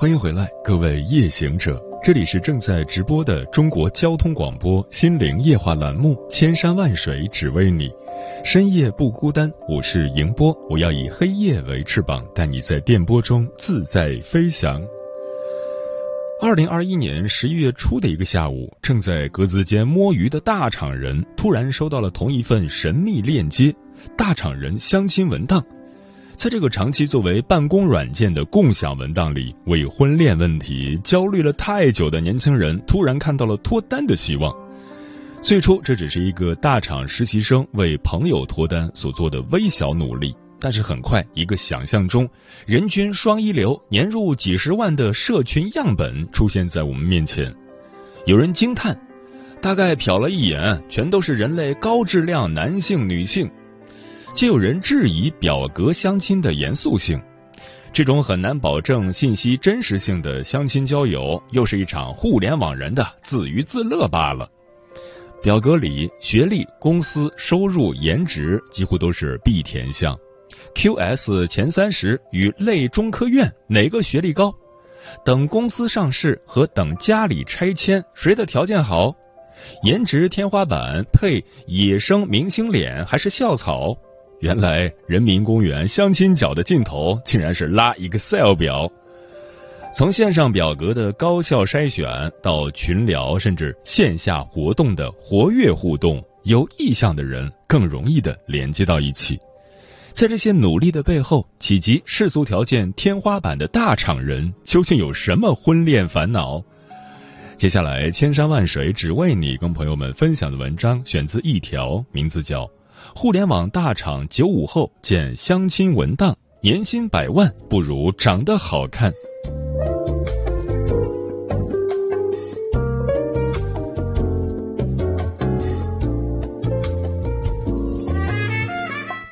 欢迎回来，各位夜行者，这里是正在直播的中国交通广播心灵夜话栏目《千山万水只为你》，深夜不孤单，我是迎波，我要以黑夜为翅膀，带你在电波中自在飞翔。二零二一年十一月初的一个下午，正在格子间摸鱼的大厂人突然收到了同一份神秘链接，大厂人相亲文档。在这个长期作为办公软件的共享文档里，为婚恋问题焦虑了太久的年轻人突然看到了脱单的希望。最初，这只是一个大厂实习生为朋友脱单所做的微小努力，但是很快，一个想象中人均双一流、年入几十万的社群样本出现在我们面前。有人惊叹，大概瞟了一眼，全都是人类高质量男性、女性。就有人质疑表格相亲的严肃性，这种很难保证信息真实性的相亲交友，又是一场互联网人的自娱自乐罢了。表格里学历、公司、收入、颜值几乎都是必填项，QS 前三十与类中科院哪个学历高？等公司上市和等家里拆迁谁的条件好？颜值天花板配野生明星脸还是校草？原来人民公园相亲角的尽头竟然是拉 Excel 表，从线上表格的高效筛选到群聊，甚至线下活动的活跃互动，有意向的人更容易的连接到一起。在这些努力的背后，企及世俗条件天花板的大厂人究竟有什么婚恋烦恼？接下来，千山万水只为你，跟朋友们分享的文章选自一条，名字叫。互联网大厂九五后见相亲文档，年薪百万不如长得好看。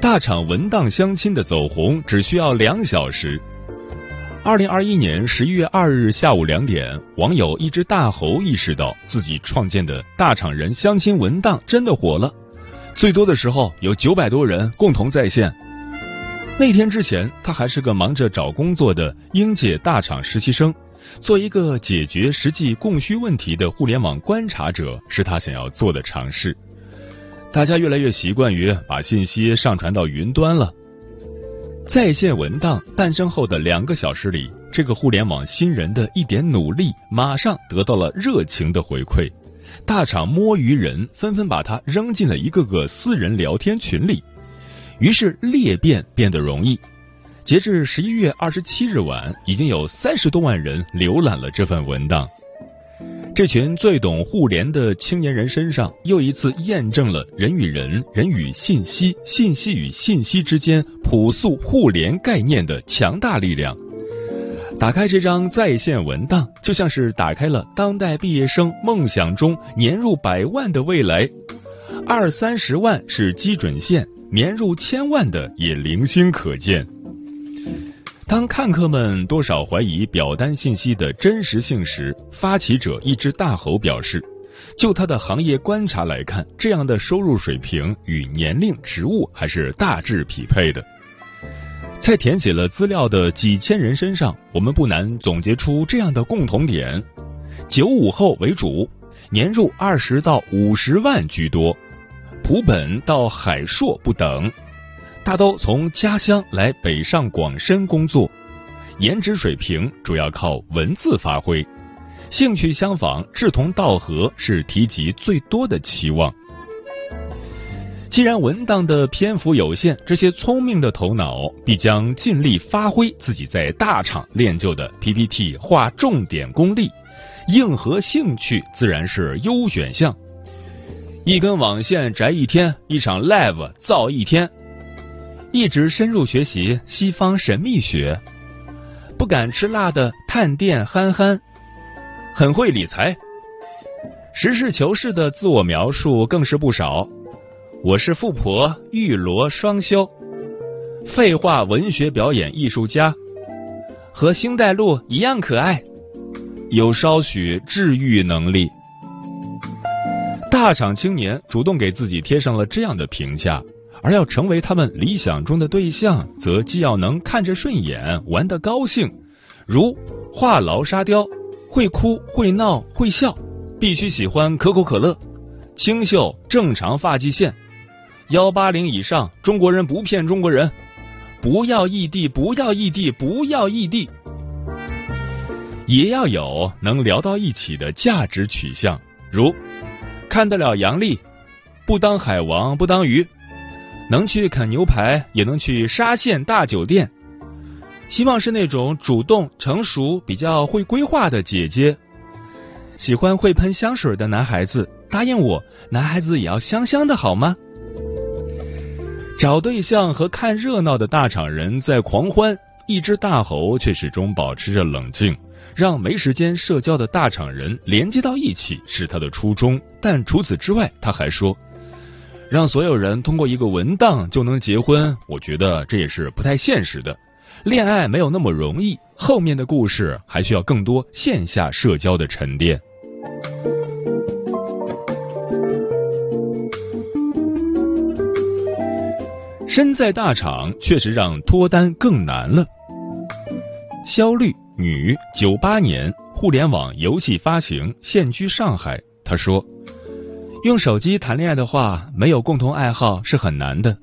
大厂文档相亲的走红只需要两小时。二零二一年十一月二日下午两点，网友一只大猴意识到自己创建的大厂人相亲文档真的火了。最多的时候有九百多人共同在线。那天之前，他还是个忙着找工作的应届大厂实习生，做一个解决实际供需问题的互联网观察者是他想要做的尝试。大家越来越习惯于把信息上传到云端了。在线文档诞生后的两个小时里，这个互联网新人的一点努力，马上得到了热情的回馈。大厂摸鱼人纷纷把他扔进了一个个私人聊天群里，于是裂变变得容易。截至十一月二十七日晚，已经有三十多万人浏览了这份文档。这群最懂互联的青年人身上，又一次验证了人与人、人与信息、信息与信息之间朴素互联概念的强大力量。打开这张在线文档，就像是打开了当代毕业生梦想中年入百万的未来。二三十万是基准线，年入千万的也零星可见。当看客们多少怀疑表单信息的真实性时，发起者一只大猴表示，就他的行业观察来看，这样的收入水平与年龄、职务还是大致匹配的。在填写了资料的几千人身上，我们不难总结出这样的共同点：九五后为主，年入二十到五十万居多，普本到海硕不等，大都从家乡来北上广深工作，颜值水平主要靠文字发挥，兴趣相仿、志同道合是提及最多的期望。既然文档的篇幅有限，这些聪明的头脑必将尽力发挥自己在大厂练就的 PPT 画重点功力，硬核兴趣自然是优选项。一根网线宅一天，一场 live 造一天，一直深入学习西方神秘学，不敢吃辣的探店憨憨，很会理财。实事求是的自我描述更是不少。我是富婆，玉罗双修，废话文学表演艺术家，和星黛露一样可爱，有稍许治愈能力。大厂青年主动给自己贴上了这样的评价，而要成为他们理想中的对象，则既要能看着顺眼，玩得高兴，如话痨沙雕，会哭会闹会笑，必须喜欢可口可乐，清秀正常发际线，幺八零以上，中国人不骗中国人，不要异地，不要异地，不要异地，也要有能聊到一起的价值取向，如。看得了阳历，不当海王不当鱼，能去啃牛排也能去沙县大酒店。希望是那种主动、成熟、比较会规划的姐姐。喜欢会喷香水的男孩子，答应我，男孩子也要香香的好吗？找对象和看热闹的大厂人在狂欢，一只大猴却始终保持着冷静。让没时间社交的大厂人连接到一起是他的初衷，但除此之外，他还说，让所有人通过一个文档就能结婚，我觉得这也是不太现实的。恋爱没有那么容易，后面的故事还需要更多线下社交的沉淀。身在大厂确实让脱单更难了。肖绿。女，九八年，互联网游戏发行，现居上海。她说：“用手机谈恋爱的话，没有共同爱好是很难的。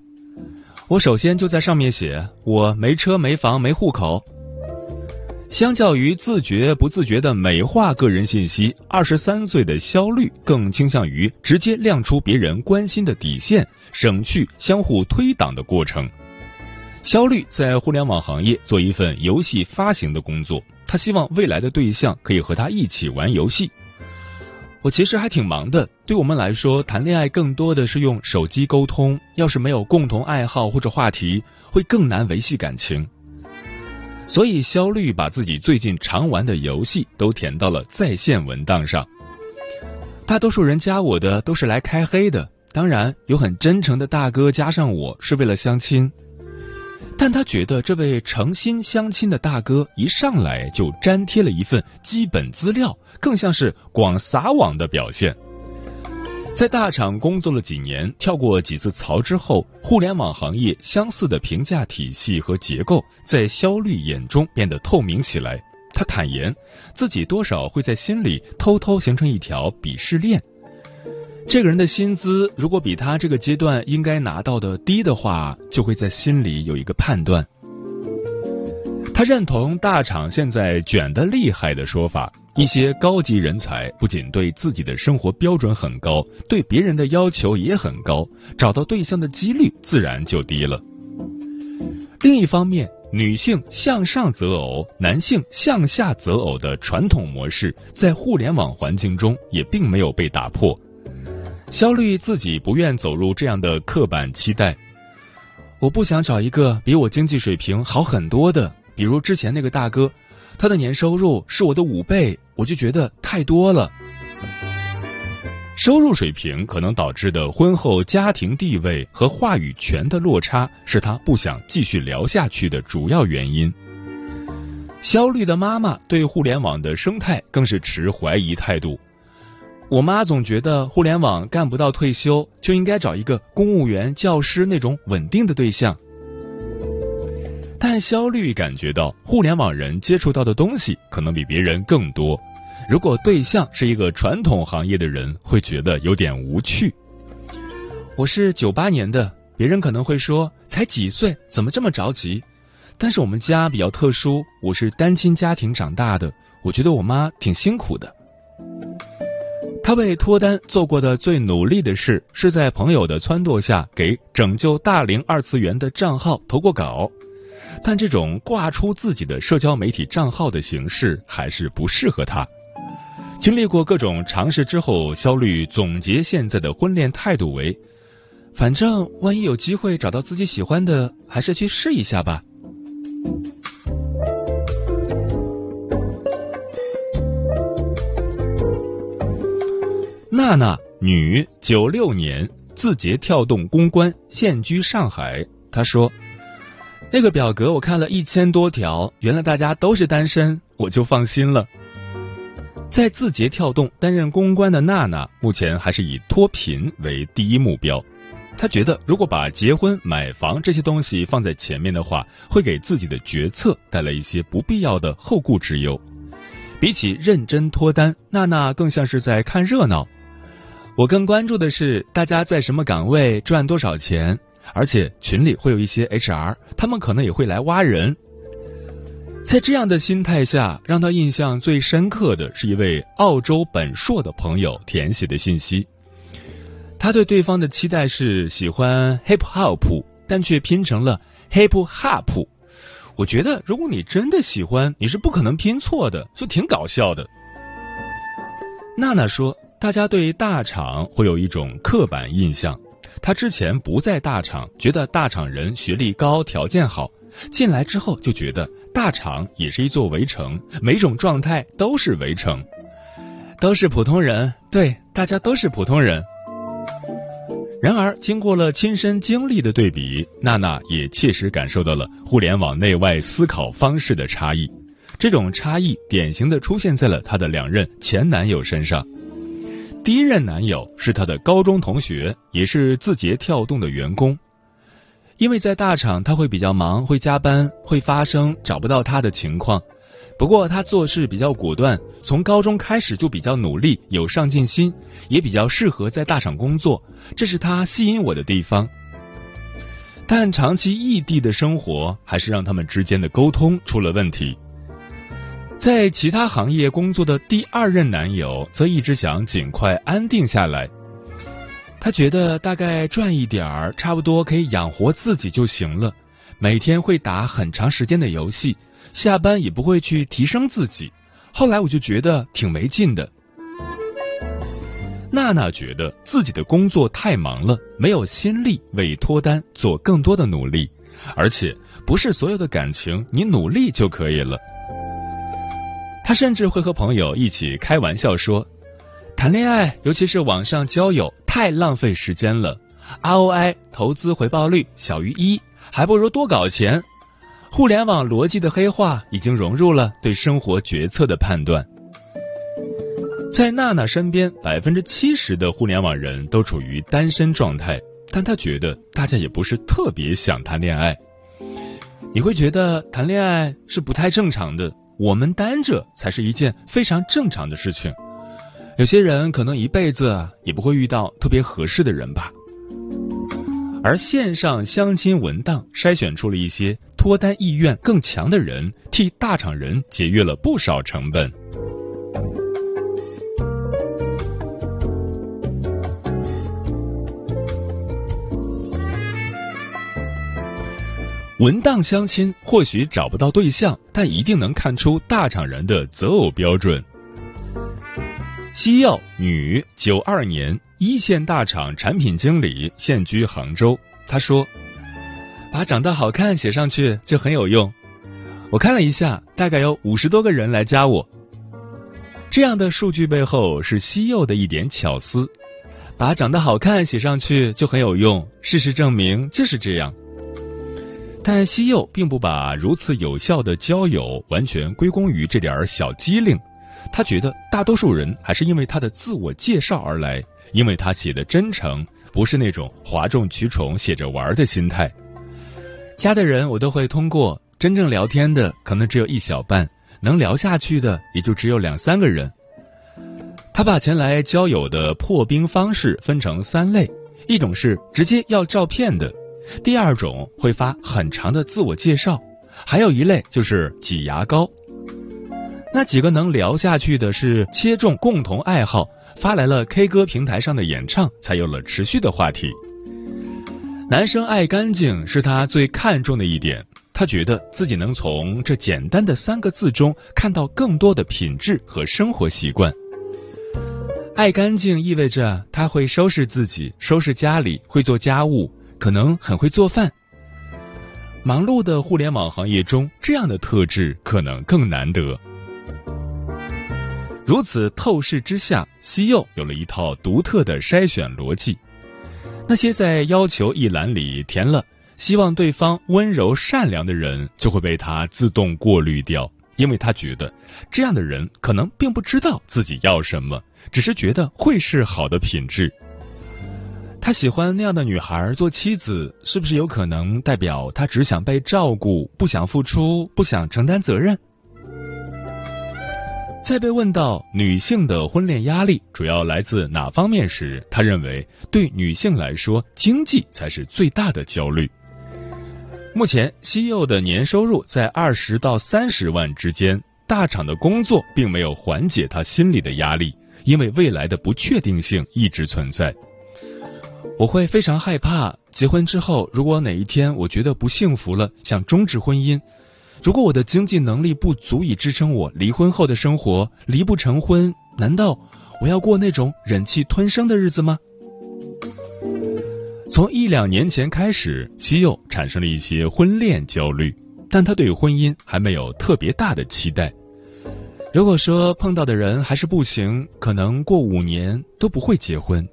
我首先就在上面写，我没车没房没户口。相较于自觉不自觉的美化个人信息，二十三岁的肖律更倾向于直接亮出别人关心的底线，省去相互推挡的过程。”肖律在互联网行业做一份游戏发行的工作，他希望未来的对象可以和他一起玩游戏。我其实还挺忙的，对我们来说，谈恋爱更多的是用手机沟通，要是没有共同爱好或者话题，会更难维系感情。所以肖律把自己最近常玩的游戏都填到了在线文档上。大多数人加我的都是来开黑的，当然有很真诚的大哥加上我是为了相亲。但他觉得这位诚心相亲的大哥一上来就粘贴了一份基本资料，更像是广撒网的表现。在大厂工作了几年，跳过几次槽之后，互联网行业相似的评价体系和结构在肖律眼中变得透明起来。他坦言，自己多少会在心里偷偷形成一条鄙视链。这个人的薪资如果比他这个阶段应该拿到的低的话，就会在心里有一个判断。他认同大厂现在卷得厉害的说法，一些高级人才不仅对自己的生活标准很高，对别人的要求也很高，找到对象的几率自然就低了。另一方面，女性向上择偶，男性向下择偶的传统模式，在互联网环境中也并没有被打破。肖律自己不愿走入这样的刻板期待，我不想找一个比我经济水平好很多的，比如之前那个大哥，他的年收入是我的五倍，我就觉得太多了。收入水平可能导致的婚后家庭地位和话语权的落差，是他不想继续聊下去的主要原因。肖律的妈妈对互联网的生态更是持怀疑态度。我妈总觉得互联网干不到退休，就应该找一个公务员、教师那种稳定的对象。但肖律感觉到，互联网人接触到的东西可能比别人更多。如果对象是一个传统行业的人，会觉得有点无趣。我是九八年的，别人可能会说才几岁，怎么这么着急？但是我们家比较特殊，我是单亲家庭长大的，我觉得我妈挺辛苦的。他为脱单做过的最努力的事，是在朋友的撺掇下给拯救大龄二次元的账号投过稿，但这种挂出自己的社交媒体账号的形式还是不适合他。经历过各种尝试之后肖律总结现在的婚恋态度为反正万一有机会找到自己喜欢的还是去试一下吧。娜娜女九六年字节跳动公关现居上海。她说那个表格我看了一千多条，原来大家都是单身，我就放心了。”在字节跳动担任公关的娜娜，目前还是以脱贫为第一目标。她觉得，如果把结婚、买房这些东西放在前面的话，会给自己的决策带来一些不必要的后顾之忧。比起认真脱单，娜娜更像是在看热闹。我更关注的是大家在什么岗位赚多少钱，而且群里会有一些 HR，他们可能也会来挖人。在这样的心态下，让他印象最深刻的是一位澳洲本硕的朋友填写的信息。他对对方的期待是喜欢 hip hop，但却拼成了 hip hop。我觉得，如果你真的喜欢，你是不可能拼错的，就挺搞笑的。娜娜说，大家对大厂会有一种刻板印象。他之前不在大厂，觉得大厂人学历高，条件好。进来之后就觉得大厂也是一座围城，每种状态都是围城，都是普通人，对，大家都是普通人。然而，经过了亲身经历的对比，娜娜也切实感受到了互联网内外思考方式的差异。这种差异典型的出现在了她的两任前男友身上。第一任男友是她的高中同学，也是字节跳动的员工。因为在大厂，他会比较忙，会加班，会发生找不到他的情况。不过他做事比较果断，从高中开始就比较努力，有上进心，也比较适合在大厂工作，这是他吸引我的地方。但长期异地的生活，还是让他们之间的沟通出了问题。在其他行业工作的第二任男友，则一直想尽快安定下来。他觉得大概赚一点儿，差不多可以养活自己就行了。每天会打很长时间的游戏，下班也不会去提升自己。后来我就觉得挺没劲的。娜娜觉得自己的工作太忙了，没有心力为脱单做更多的努力，而且不是所有的感情你努力就可以了。他甚至会和朋友一起开玩笑说。谈恋爱，尤其是网上交友，太浪费时间了。ROI 投资回报率小于一，还不如多搞钱。互联网逻辑的黑化已经融入了对生活决策的判断。在娜娜身边，百分之七十的互联网人都处于单身状态，但她觉得大家也不是特别想谈恋爱。你会觉得谈恋爱是不太正常的，我们单着才是一件非常正常的事情。有些人可能一辈子也不会遇到特别合适的人吧，而线上相亲文档筛选出了一些脱单意愿更强的人，替大厂人节约了不少成本。文档相亲或许找不到对象，但一定能看出大厂人的择偶标准。西药女，九二年，一线大厂产品经理，现居杭州。她说：“把长得好看写上去就很有用。”我看了一下，大概有五十多个人来加我。这样的数据背后是西柚的一点巧思。把长得好看写上去就很有用，事实证明就是这样。但西柚并不把如此有效的交友完全归功于这点小机灵。他觉得大多数人还是因为他的自我介绍而来，因为他写的真诚，不是那种哗众取宠写着玩的心态。加的人我都会通过，真正聊天的可能只有一小半，能聊下去的也就只有两三个人。他把前来交友的破冰方式分成三类：一种是直接要照片的，第二种会发很长的自我介绍，还有一类就是挤牙膏。那几个能聊下去的是切中共同爱好，发来了 K 歌平台上的演唱，才有了持续的话题。男生爱干净是他最看重的一点，他觉得自己能从这简单的三个字中看到更多的品质和生活习惯。爱干净意味着他会收拾自己，收拾家里，会做家务，可能很会做饭。忙碌的互联网行业中，这样的特质可能更难得。如此透视之下，西柚有了一套独特的筛选逻辑。那些在要求一栏里填了希望对方温柔善良的人，就会被他自动过滤掉，因为他觉得这样的人可能并不知道自己要什么，只是觉得会是好的品质。他喜欢那样的女孩做妻子，是不是有可能代表他只想被照顾，不想付出，不想承担责任？在被问到女性的婚恋压力主要来自哪方面时，他认为对女性来说，经济才是最大的焦虑。目前，西柚的年收入在二十到三十万之间，大厂的工作并没有缓解他心里的压力，因为未来的不确定性一直存在。我会非常害怕，结婚之后，如果哪一天我觉得不幸福了，想终止婚姻。如果我的经济能力不足以支撑我离婚后的生活，离不成婚，难道我要过那种忍气吞声的日子吗？从一两年前开始，西柚产生了一些婚恋焦虑，但他对婚姻还没有特别大的期待。如果说碰到的人还是不行，可能过五年都不会结婚。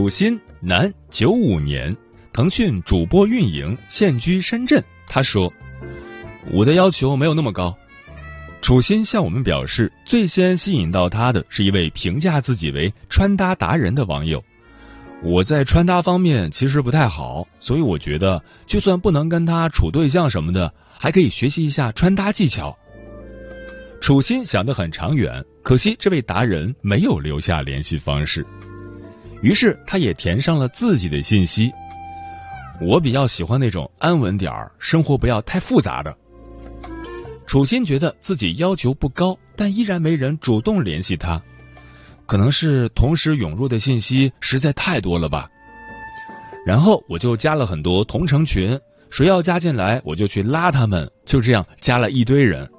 楚心，男，九五年，腾讯主播运营，现居深圳。他说：“我的要求没有那么高。”楚心向我们表示，最先吸引到他的是一位评价自己为穿搭达人的网友。我在穿搭方面其实不太好，所以我觉得就算不能跟他处对象什么的，还可以学习一下穿搭技巧。楚心想得很长远，可惜这位达人没有留下联系方式。于是他也填上了自己的信息。我比较喜欢那种安稳点儿、生活不要太复杂的。楚心觉得自己要求不高，但依然没人主动联系他，可能是同时涌入的信息实在太多了吧。然后我就加了很多同城群，谁要加进来我就去拉他们，就这样加了一堆人。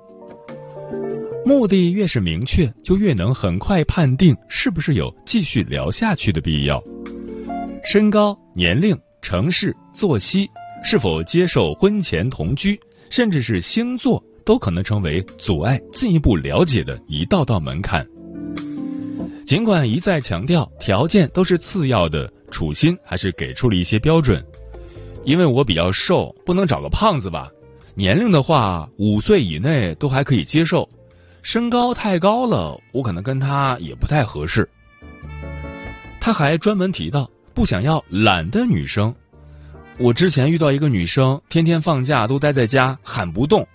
目的越是明确，就越能很快判定是不是有继续聊下去的必要。身高、年龄、城市、作息，是否接受婚前同居，甚至是星座，都可能成为阻碍进一步了解的一道道门槛。尽管一再强调条件都是次要的，楚心还是给出了一些标准。因为我比较瘦，不能找个胖子吧？年龄的话，五岁以内都还可以接受。身高太高了，我可能跟他也不太合适。他还专门提到不想要懒的女生。我之前遇到一个女生，天天放假都待在家，喊不动。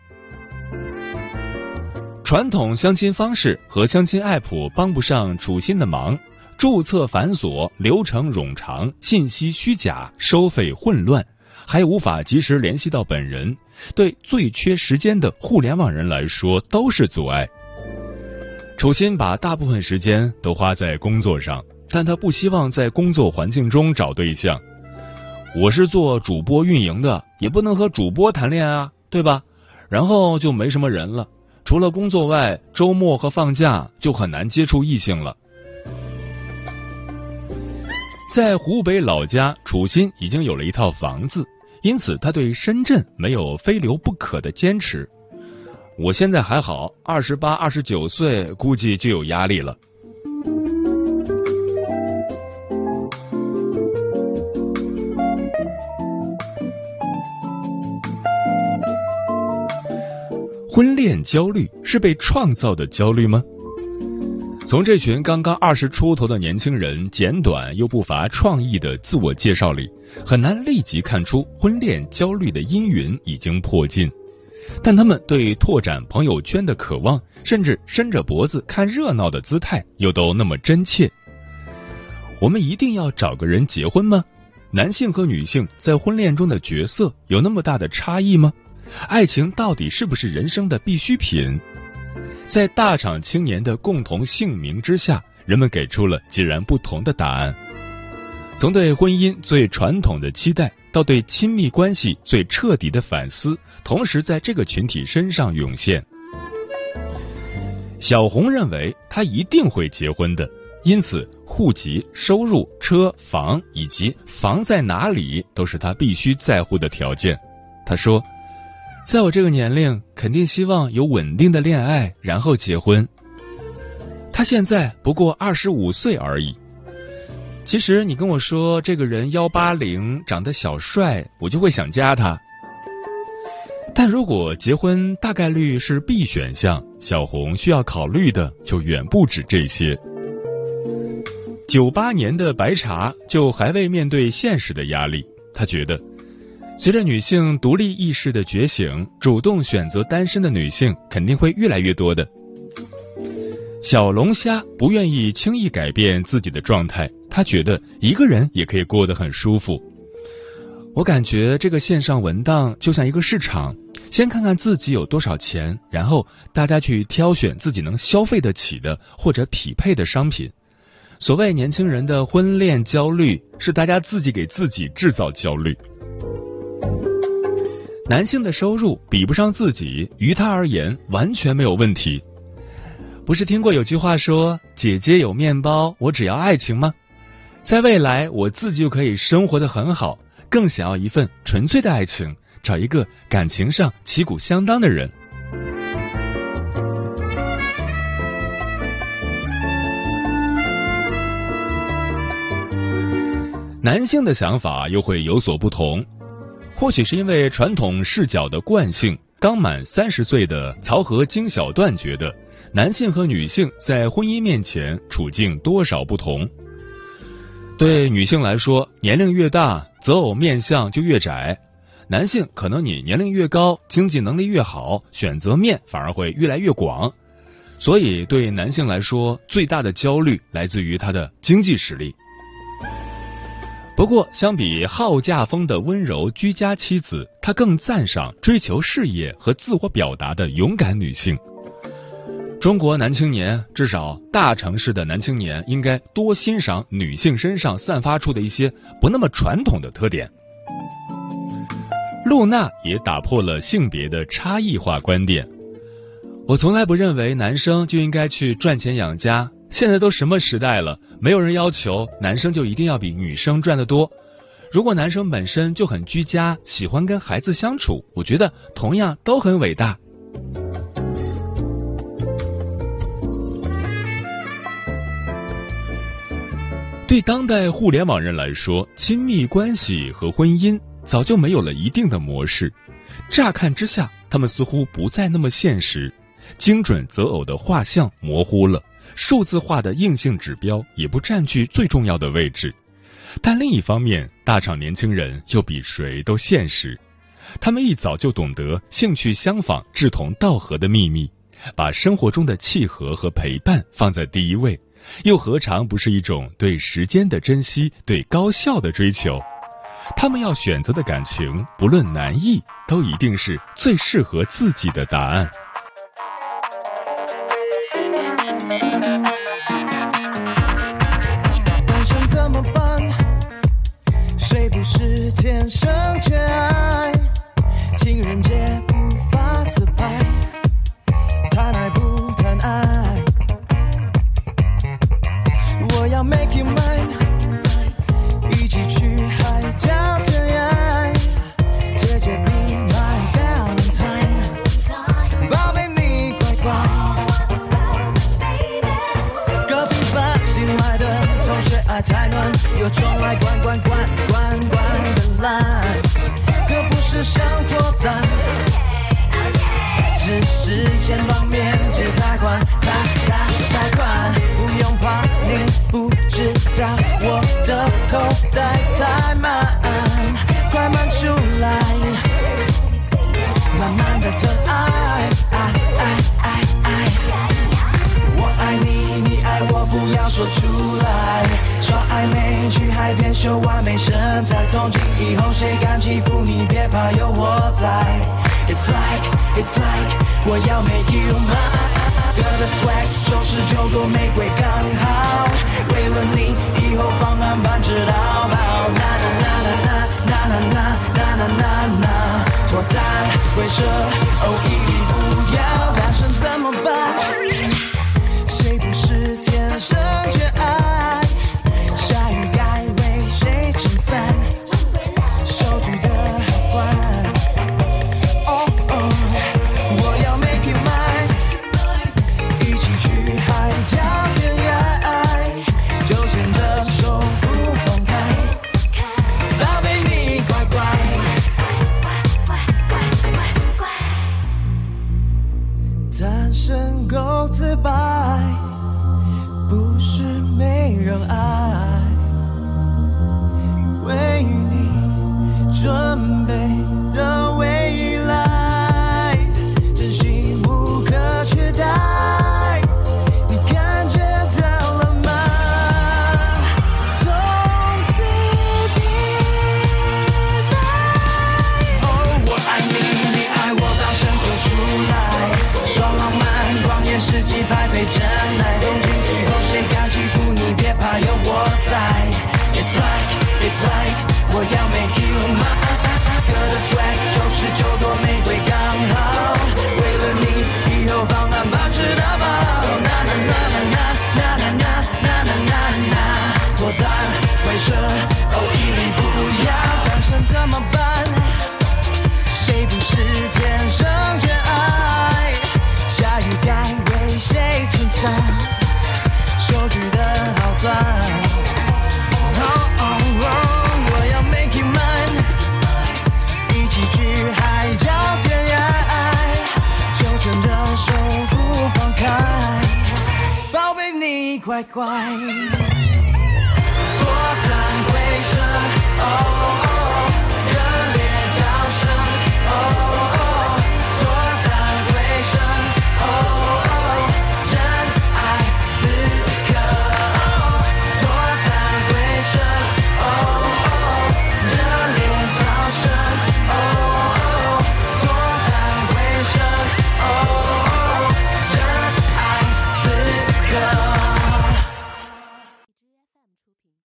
传统相亲方式和相亲 app 帮不上楚心的忙，注册繁琐，流程冗长，信息虚假，收费混乱，还无法及时联系到本人。对最缺时间的互联网人来说都是阻碍。楚心把大部分时间都花在工作上，但他不希望在工作环境中找对象。我是做主播运营的，也不能和主播谈恋爱啊，对吧？然后就没什么人了，除了工作外，周末和放假就很难接触异性了。在湖北老家，楚心已经有了一套房子。因此，他对深圳没有非留不可的坚持。我现在还好，二十八、二十九岁估计就有压力了。婚恋焦虑是被创造的焦虑吗？从这群刚刚二十出头的年轻人简短又不乏创意的自我介绍里，很难立即看出婚恋焦虑的阴云已经破尽，但他们对拓展朋友圈的渴望，甚至伸着脖子看热闹的姿态，又都那么真切。我们一定要找个人结婚吗？男性和女性在婚恋中的角色有那么大的差异吗？爱情到底是不是人生的必需品？在大厂青年的共同姓名之下，人们给出了截然不同的答案。从对婚姻最传统的期待，到对亲密关系最彻底的反思，同时在这个群体身上涌现。小红认为，她一定会结婚的，因此户籍、收入、车房以及房在哪里都是她必须在乎的条件。她说，在我这个年龄，肯定希望有稳定的恋爱，然后结婚。她现在不过二十五岁而已。其实你跟我说这个人幺八零，长得小帅，我就会想加他。但如果结婚大概率是 B 选项，小红需要考虑的就远不止这些。九八年的白茶就还未面对现实的压力，他觉得，随着女性独立意识的觉醒，主动选择单身的女性肯定会越来越多的。小龙虾不愿意轻易改变自己的状态，他觉得一个人也可以过得很舒服。我感觉这个线上文档就像一个市场。先看看自己有多少钱，然后大家去挑选自己能消费得起的或者匹配的商品。所谓年轻人的婚恋焦虑，是大家自己给自己制造焦虑。男性的收入比不上自己，于他而言完全没有问题。不是听过有句话说“姐姐有面包，我只要爱情”吗？在未来，我自己就可以生活的很好，更想要一份纯粹的爱情。找一个感情上旗鼓相当的人。男性的想法又会有所不同，或许是因为传统视角的惯性。刚满三十岁的曹和金小段觉得，男性和女性在婚姻面前处境多少不同。对女性来说，年龄越大，择偶面相就越窄。男性可能你年龄越高，经济能力越好，选择面反而会越来越广。所以对男性来说，最大的焦虑来自于他的经济实力。不过，相比好嫁风的温柔居家妻子，他更赞赏追求事业和自我表达的勇敢女性。中国男青年，至少大城市的男青年，应该多欣赏女性身上散发出的一些不那么传统的特点。露娜也打破了性别的差异化观点。我从来不认为男生就应该去赚钱养家。现在都什么时代了，没有人要求男生就一定要比女生赚得多。如果男生本身就很居家，喜欢跟孩子相处，我觉得同样都很伟大。对当代互联网人来说，亲密关系和婚姻。早就没有了一定的模式，乍看之下，他们似乎不再那么现实。精准择偶的画像模糊了，数字化的硬性指标也不占据最重要的位置。但另一方面，大厂年轻人又比谁都现实，他们一早就懂得兴趣相仿、志同道合的秘密，把生活中的契合和陪伴放在第一位，又何尝不是一种对时间的珍惜、对高效的追求？他们要选择的感情，不论难易，都一定是最适合自己的答案。单身怎么办？谁不是天生海边秀完美身材，从今以后谁敢欺负你，别怕有我在。It's like, it's like，我要 make you mine。哥的 swag 九十九朵玫瑰刚好，为了你以后放满半只到爆。啦啦啦啦啦啦啦啦啦啦啦啦，脱单会射，哦一不要，单身怎么办？someday. 乖乖，